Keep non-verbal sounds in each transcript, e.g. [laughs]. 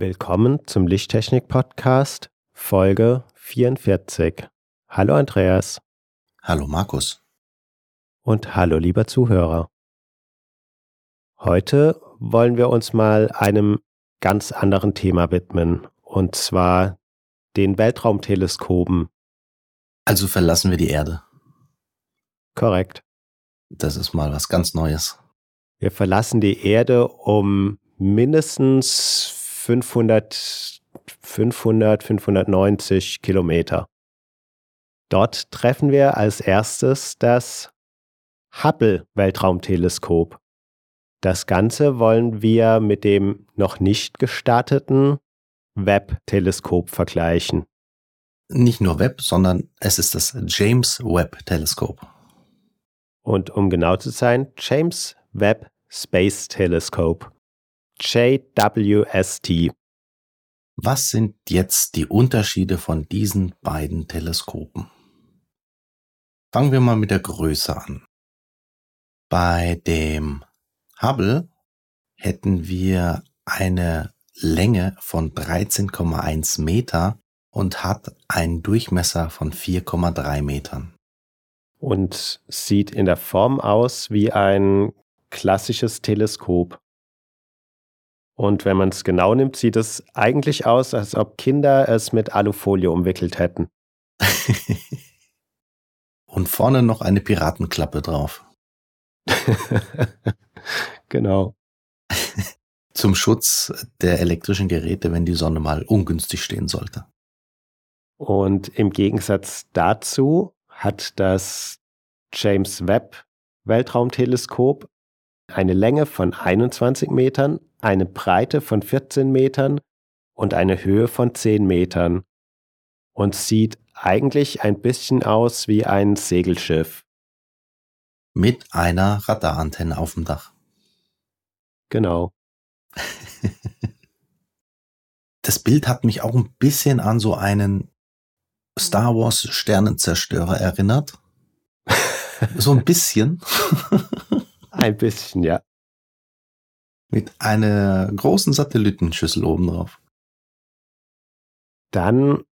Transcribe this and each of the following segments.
Willkommen zum Lichttechnik-Podcast, Folge 44. Hallo Andreas. Hallo Markus. Und hallo lieber Zuhörer. Heute wollen wir uns mal einem ganz anderen Thema widmen, und zwar den Weltraumteleskopen. Also verlassen wir die Erde. Korrekt. Das ist mal was ganz Neues. Wir verlassen die Erde, um mindestens 500, 500, 590 Kilometer. Dort treffen wir als erstes das Hubble-Weltraumteleskop. Das Ganze wollen wir mit dem noch nicht gestarteten Webb-Teleskop vergleichen. Nicht nur Webb, sondern es ist das James Webb-Teleskop. Und um genau zu sein, James Webb Space Telescope. JWST. Was sind jetzt die Unterschiede von diesen beiden Teleskopen? Fangen wir mal mit der Größe an. Bei dem Hubble hätten wir eine Länge von 13,1 Meter und hat einen Durchmesser von 4,3 Metern. Und sieht in der Form aus wie ein klassisches Teleskop. Und wenn man es genau nimmt, sieht es eigentlich aus, als ob Kinder es mit Alufolie umwickelt hätten. [laughs] Und vorne noch eine Piratenklappe drauf. [laughs] genau. [laughs] Zum Schutz der elektrischen Geräte, wenn die Sonne mal ungünstig stehen sollte. Und im Gegensatz dazu hat das James Webb Weltraumteleskop eine Länge von 21 Metern, eine Breite von 14 Metern und eine Höhe von 10 Metern und sieht eigentlich ein bisschen aus wie ein Segelschiff. Mit einer Radarantenne auf dem Dach. Genau. [laughs] das Bild hat mich auch ein bisschen an so einen Star Wars Sternenzerstörer erinnert. [laughs] so ein bisschen. [laughs] Ein bisschen, ja. Mit einer großen Satellitenschüssel oben drauf. Dann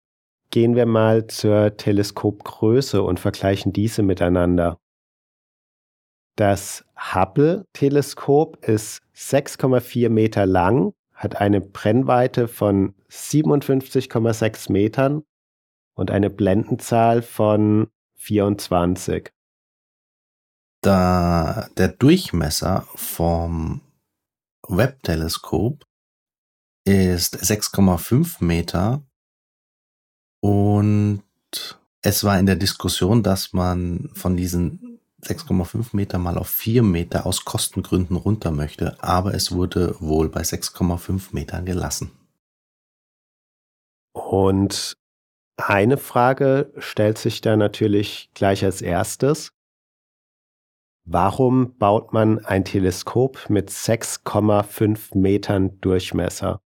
gehen wir mal zur Teleskopgröße und vergleichen diese miteinander. Das Hubble-Teleskop ist 6,4 Meter lang, hat eine Brennweite von 57,6 Metern und eine Blendenzahl von 24 da der Durchmesser vom Webb-Teleskop ist 6,5 Meter und es war in der Diskussion, dass man von diesen 6,5 Meter mal auf 4 Meter aus Kostengründen runter möchte, aber es wurde wohl bei 6,5 Metern gelassen. Und eine Frage stellt sich da natürlich gleich als erstes. Warum baut man ein Teleskop mit 6,5 Metern Durchmesser?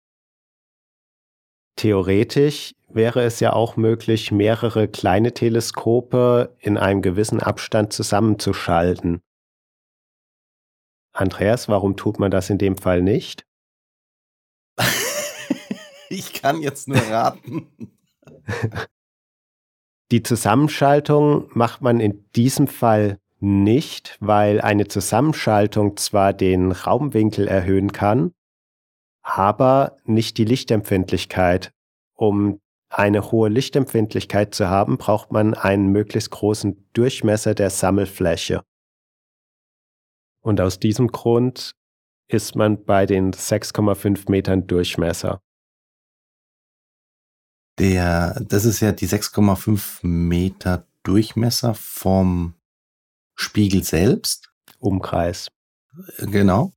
Theoretisch wäre es ja auch möglich, mehrere kleine Teleskope in einem gewissen Abstand zusammenzuschalten. Andreas, warum tut man das in dem Fall nicht? [laughs] ich kann jetzt nur raten. [laughs] Die Zusammenschaltung macht man in diesem Fall nicht, weil eine Zusammenschaltung zwar den Raumwinkel erhöhen kann, aber nicht die Lichtempfindlichkeit. Um eine hohe Lichtempfindlichkeit zu haben, braucht man einen möglichst großen Durchmesser der Sammelfläche. Und aus diesem Grund ist man bei den 6,5 Metern Durchmesser. Der, das ist ja die 6,5 Meter Durchmesser vom Spiegel selbst. Umkreis. Genau.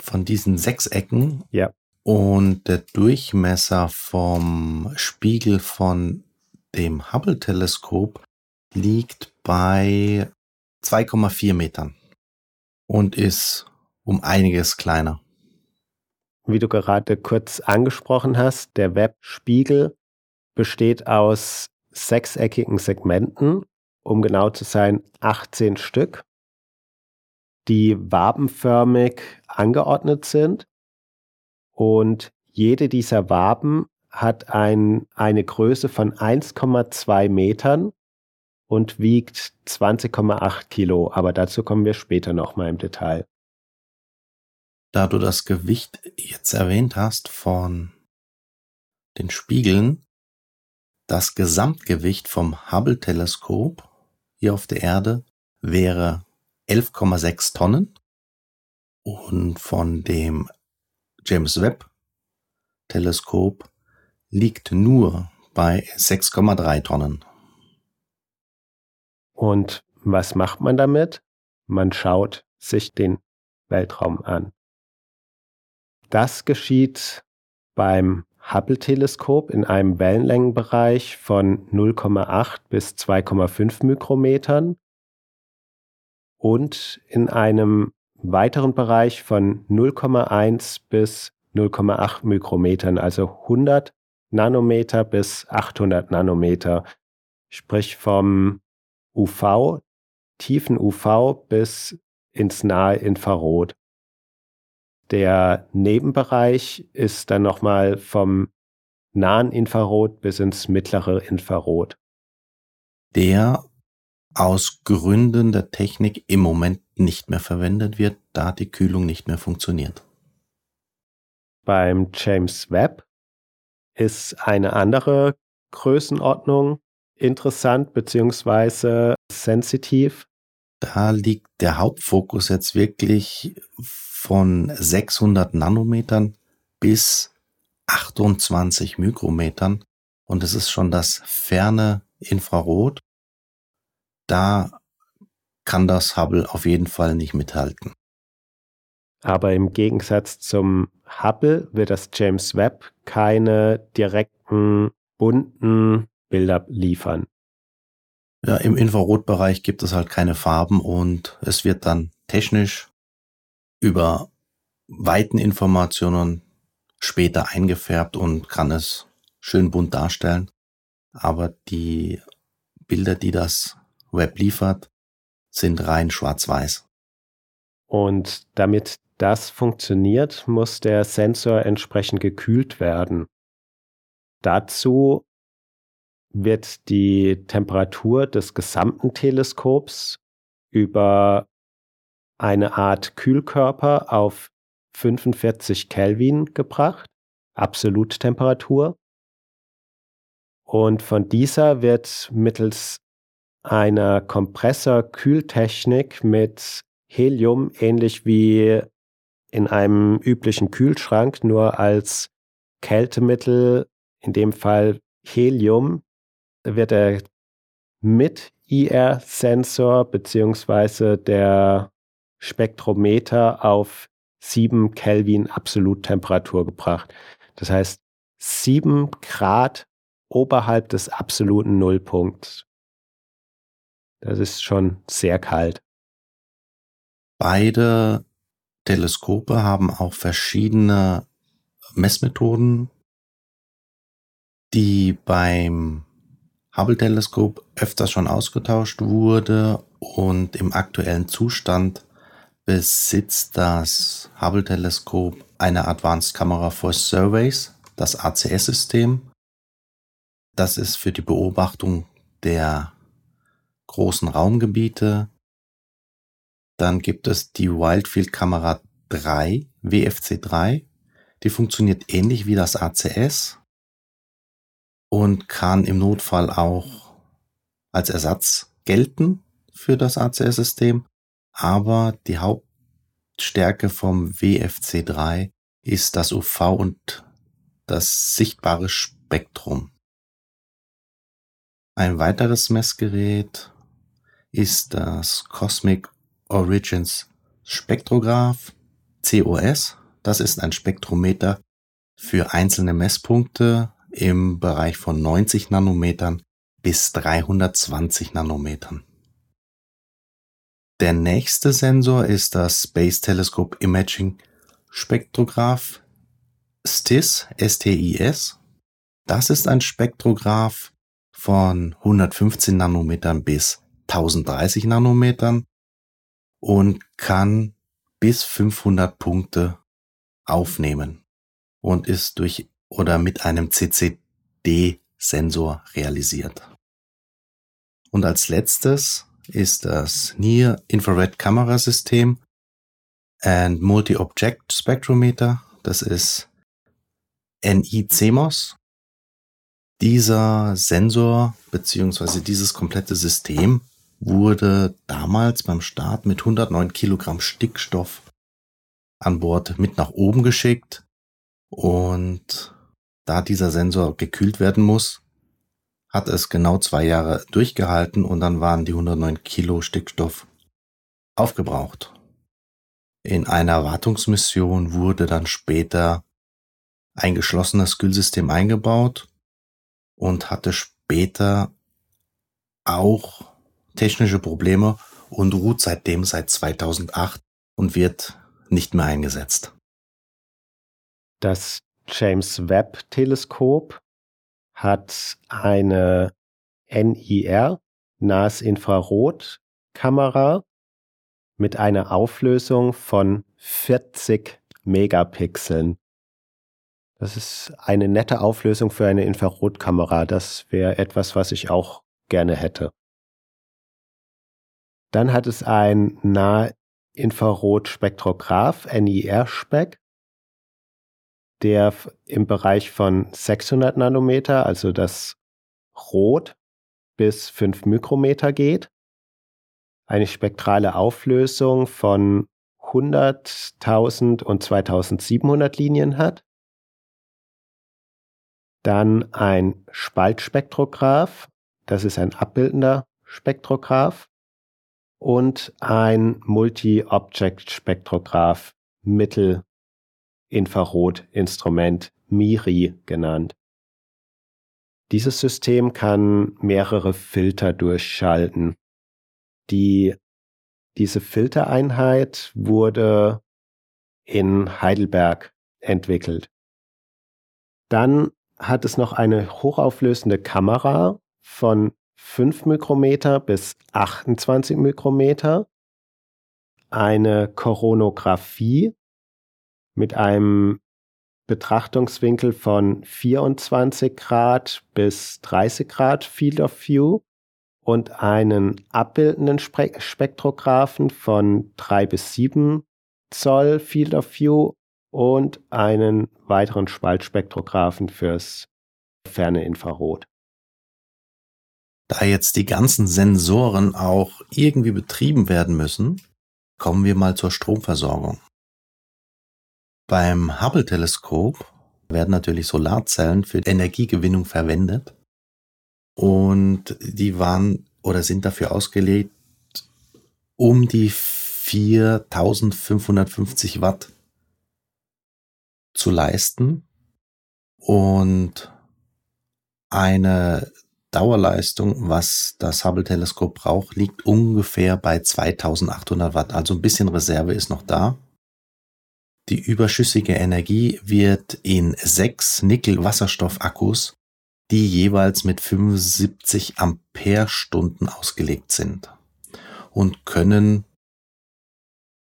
Von diesen sechs Ecken. Ja. Und der Durchmesser vom Spiegel von dem Hubble-Teleskop liegt bei 2,4 Metern und ist um einiges kleiner. Wie du gerade kurz angesprochen hast, der Webspiegel besteht aus sechseckigen Segmenten, um genau zu sein 18 Stück, die wabenförmig angeordnet sind. Und jede dieser Waben hat ein, eine Größe von 1,2 Metern und wiegt 20,8 Kilo. Aber dazu kommen wir später nochmal im Detail. Da du das Gewicht jetzt erwähnt hast von den Spiegeln, das Gesamtgewicht vom Hubble-Teleskop hier auf der Erde wäre 11,6 Tonnen und von dem James Webb Teleskop liegt nur bei 6,3 Tonnen. Und was macht man damit? Man schaut sich den Weltraum an. Das geschieht beim Hubble-Teleskop in einem Wellenlängenbereich von 0,8 bis 2,5 Mikrometern und in einem weiteren Bereich von 0,1 bis 0,8 Mikrometern, also 100 Nanometer bis 800 Nanometer, sprich vom UV, tiefen UV bis ins nahe Infrarot. Der Nebenbereich ist dann nochmal vom nahen Infrarot bis ins mittlere Infrarot. Der aus Gründen der Technik im Moment nicht mehr verwendet wird, da die Kühlung nicht mehr funktioniert. Beim James Webb ist eine andere Größenordnung interessant bzw. sensitiv. Da liegt der Hauptfokus jetzt wirklich von 600 Nanometern bis 28 Mikrometern und es ist schon das ferne Infrarot. Da kann das Hubble auf jeden Fall nicht mithalten. Aber im Gegensatz zum Hubble wird das James Webb keine direkten, bunten Bilder liefern. Ja, im Infrarotbereich gibt es halt keine Farben und es wird dann technisch über Weiteninformationen später eingefärbt und kann es schön bunt darstellen. Aber die Bilder, die das Web liefert, sind rein schwarz-weiß. Und damit das funktioniert, muss der Sensor entsprechend gekühlt werden. Dazu wird die Temperatur des gesamten Teleskops über eine Art Kühlkörper auf 45 Kelvin gebracht, Absoluttemperatur. Und von dieser wird mittels einer Kompressorkühltechnik mit Helium, ähnlich wie in einem üblichen Kühlschrank, nur als Kältemittel, in dem Fall Helium, wird er mit IR-Sensor beziehungsweise der Spektrometer auf 7 Kelvin Absoluttemperatur gebracht. Das heißt 7 Grad oberhalb des absoluten Nullpunkts. Das ist schon sehr kalt. Beide Teleskope haben auch verschiedene Messmethoden, die beim Hubble-Teleskop öfters schon ausgetauscht wurde und im aktuellen Zustand besitzt das Hubble-Teleskop eine Advanced Camera for Surveys, das ACS-System. Das ist für die Beobachtung der großen Raumgebiete. Dann gibt es die Wildfield Kamera 3, WFC 3. Die funktioniert ähnlich wie das ACS und kann im Notfall auch als Ersatz gelten für das ACS-System. Aber die Hauptstärke vom WFC3 ist das UV und das sichtbare Spektrum. Ein weiteres Messgerät ist das Cosmic Origins Spektrograph COS. Das ist ein Spektrometer für einzelne Messpunkte im Bereich von 90 Nanometern bis 320 Nanometern. Der nächste Sensor ist das Space Telescope Imaging Spektrograph STIS, STIS. Das ist ein Spektrograph von 115 Nanometern bis 1030 Nanometern und kann bis 500 Punkte aufnehmen und ist durch oder mit einem CCD-Sensor realisiert. Und als letztes ist das Near Infrared Kamerasystem and Multi-Object Spectrometer. Das ist NI-CMOS. Dieser Sensor beziehungsweise dieses komplette System wurde damals beim Start mit 109 Kilogramm Stickstoff an Bord mit nach oben geschickt und da dieser Sensor gekühlt werden muss, hat es genau zwei Jahre durchgehalten und dann waren die 109 Kilo Stickstoff aufgebraucht. In einer Wartungsmission wurde dann später ein geschlossenes Kühlsystem eingebaut und hatte später auch technische Probleme und ruht seitdem seit 2008 und wird nicht mehr eingesetzt. Das James Webb Teleskop hat eine NIR, Nasinfrarotkamera, mit einer Auflösung von 40 Megapixeln. Das ist eine nette Auflösung für eine Infrarotkamera. Das wäre etwas, was ich auch gerne hätte. Dann hat es ein Nahinfrarotspektrograph, NIR-Spec, der im Bereich von 600 Nanometer, also das Rot, bis 5 Mikrometer geht. Eine spektrale Auflösung von 100.000 und 2700 Linien hat. Dann ein Spaltspektrograph, das ist ein abbildender Spektrograph und ein Multi-Object-Spektrograph Mittelinfrarotinstrument MIRI genannt. Dieses System kann mehrere Filter durchschalten. Die, diese Filtereinheit wurde in Heidelberg entwickelt. Dann hat es noch eine hochauflösende Kamera von 5 Mikrometer bis 28 Mikrometer, eine Koronographie mit einem Betrachtungswinkel von 24 Grad bis 30 Grad Field of View und einen abbildenden Spe Spektrographen von 3 bis 7 Zoll Field of View und einen weiteren Spaltspektrographen fürs ferne Infrarot. Da jetzt die ganzen Sensoren auch irgendwie betrieben werden müssen, kommen wir mal zur Stromversorgung. Beim Hubble-Teleskop werden natürlich Solarzellen für Energiegewinnung verwendet und die waren oder sind dafür ausgelegt, um die 4550 Watt zu leisten und eine Dauerleistung, was das Hubble-Teleskop braucht, liegt ungefähr bei 2800 Watt. Also ein bisschen Reserve ist noch da. Die überschüssige Energie wird in sechs Nickel-Wasserstoff-Akkus, die jeweils mit 75 Ampere-Stunden ausgelegt sind und können,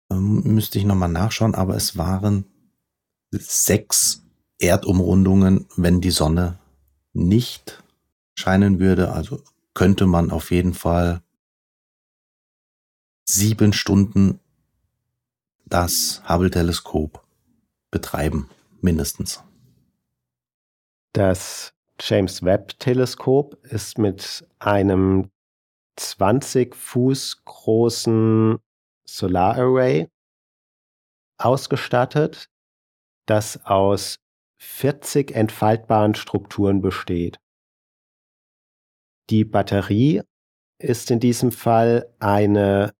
ähm, müsste ich nochmal nachschauen, aber es waren sechs Erdumrundungen, wenn die Sonne nicht scheinen würde. Also könnte man auf jeden Fall sieben Stunden das Hubble-Teleskop betreiben, mindestens. Das James Webb-Teleskop ist mit einem 20 Fuß großen Solararray ausgestattet, das aus 40 entfaltbaren Strukturen besteht. Die Batterie ist in diesem Fall eine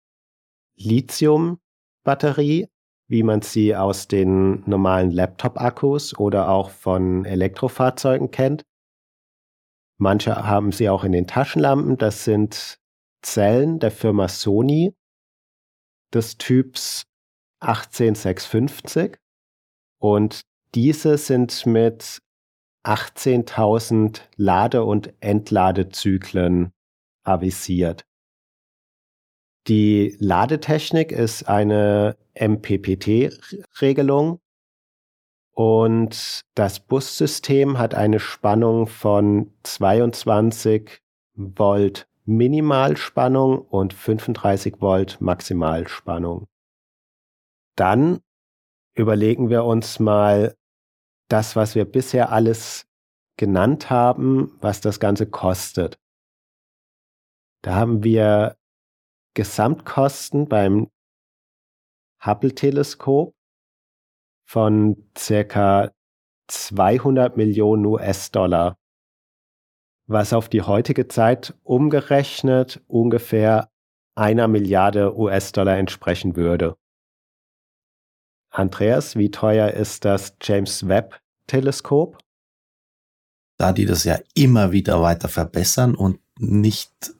Lithium-Batterie, wie man sie aus den normalen Laptop-Akkus oder auch von Elektrofahrzeugen kennt. Manche haben sie auch in den Taschenlampen. Das sind Zellen der Firma Sony des Typs 18650 und diese sind mit 18.000 Lade- und Entladezyklen avisiert. Die Ladetechnik ist eine MPPT-Regelung und das Bussystem hat eine Spannung von 22 Volt Minimalspannung und 35 Volt Maximalspannung. Dann überlegen wir uns mal das, was wir bisher alles genannt haben, was das Ganze kostet. Da haben wir Gesamtkosten beim Hubble-Teleskop von circa 200 Millionen US-Dollar, was auf die heutige Zeit umgerechnet ungefähr einer Milliarde US-Dollar entsprechen würde. Andreas, wie teuer ist das James Webb Teleskop? Da die das ja immer wieder weiter verbessern und nicht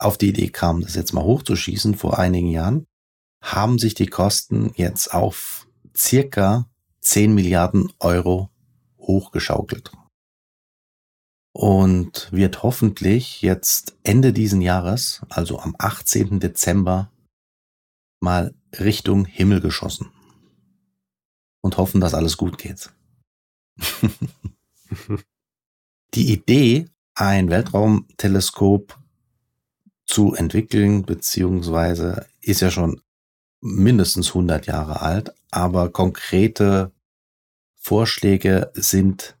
auf die Idee kamen, das jetzt mal hochzuschießen vor einigen Jahren, haben sich die Kosten jetzt auf circa 10 Milliarden Euro hochgeschaukelt. Und wird hoffentlich jetzt Ende diesen Jahres, also am 18. Dezember, mal Richtung Himmel geschossen. Und hoffen, dass alles gut geht. [laughs] die Idee, ein Weltraumteleskop zu entwickeln, beziehungsweise ist ja schon mindestens 100 Jahre alt, aber konkrete Vorschläge sind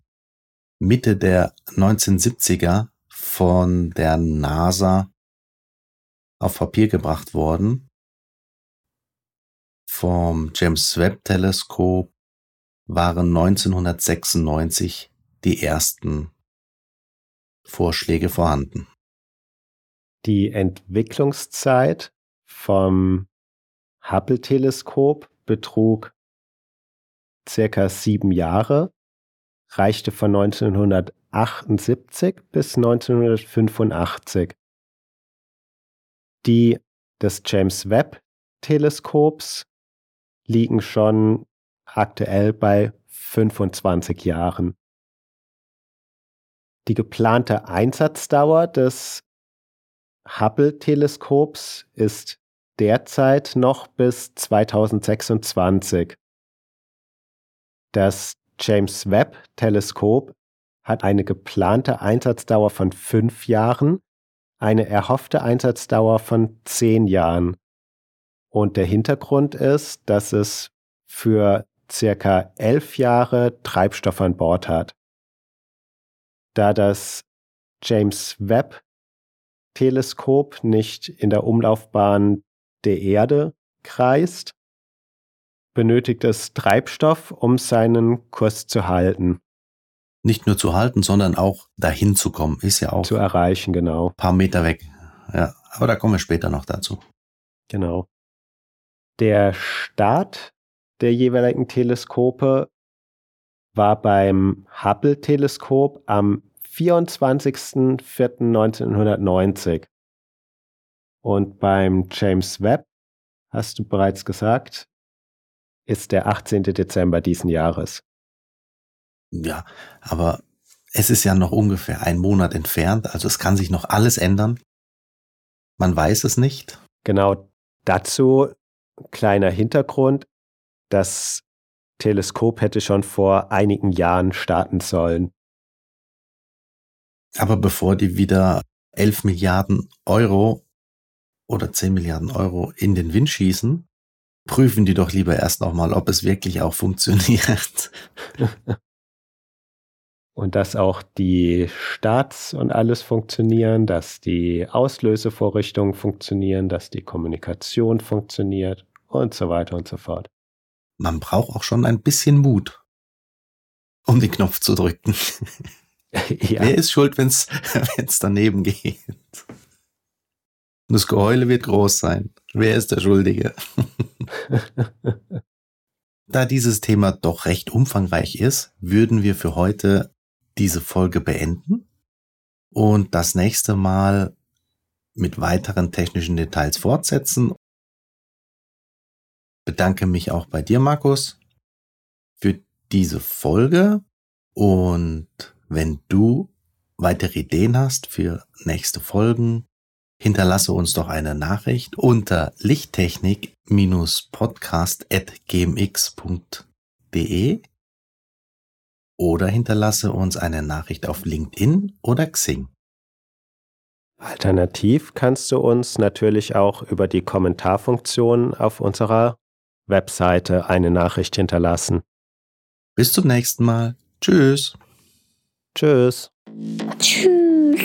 Mitte der 1970er von der NASA auf Papier gebracht worden. Vom James Webb Teleskop waren 1996 die ersten Vorschläge vorhanden. Die Entwicklungszeit vom Hubble-Teleskop betrug circa sieben Jahre, reichte von 1978 bis 1985. Die des James Webb Teleskops liegen schon aktuell bei 25 Jahren. Die geplante Einsatzdauer des Hubble-Teleskops ist derzeit noch bis 2026. Das James Webb-Teleskop hat eine geplante Einsatzdauer von fünf Jahren, eine erhoffte Einsatzdauer von zehn Jahren. Und der Hintergrund ist, dass es für circa elf Jahre Treibstoff an Bord hat. Da das James Webb Teleskop nicht in der Umlaufbahn der Erde kreist, benötigt es Treibstoff, um seinen Kurs zu halten. Nicht nur zu halten, sondern auch dahin zu kommen, ist ja auch. Zu erreichen, genau. Ein paar Meter weg. Ja, aber da kommen wir später noch dazu. Genau. Der Start der jeweiligen Teleskope war beim Hubble-Teleskop am 24.04.1990. Und beim James Webb, hast du bereits gesagt, ist der 18. Dezember diesen Jahres. Ja, aber es ist ja noch ungefähr ein Monat entfernt, also es kann sich noch alles ändern. Man weiß es nicht. Genau dazu kleiner Hintergrund. Das Teleskop hätte schon vor einigen Jahren starten sollen. Aber bevor die wieder 11 Milliarden Euro oder 10 Milliarden Euro in den Wind schießen, prüfen die doch lieber erst nochmal, ob es wirklich auch funktioniert. [laughs] und dass auch die Starts und alles funktionieren, dass die Auslösevorrichtungen funktionieren, dass die Kommunikation funktioniert und so weiter und so fort. Man braucht auch schon ein bisschen Mut, um den Knopf zu drücken. [laughs] [laughs] ja. Wer ist schuld, wenn es [laughs] daneben geht? Das Geheule wird groß sein. Wer ist der Schuldige? [laughs] da dieses Thema doch recht umfangreich ist, würden wir für heute diese Folge beenden und das nächste Mal mit weiteren technischen Details fortsetzen. Bedanke mich auch bei dir, Markus, für diese Folge und wenn du weitere Ideen hast für nächste Folgen, hinterlasse uns doch eine Nachricht unter lichttechnik-podcast.gmx.de oder hinterlasse uns eine Nachricht auf LinkedIn oder Xing. Alternativ kannst du uns natürlich auch über die Kommentarfunktion auf unserer Webseite eine Nachricht hinterlassen. Bis zum nächsten Mal. Tschüss. Tschüss. Tschüss.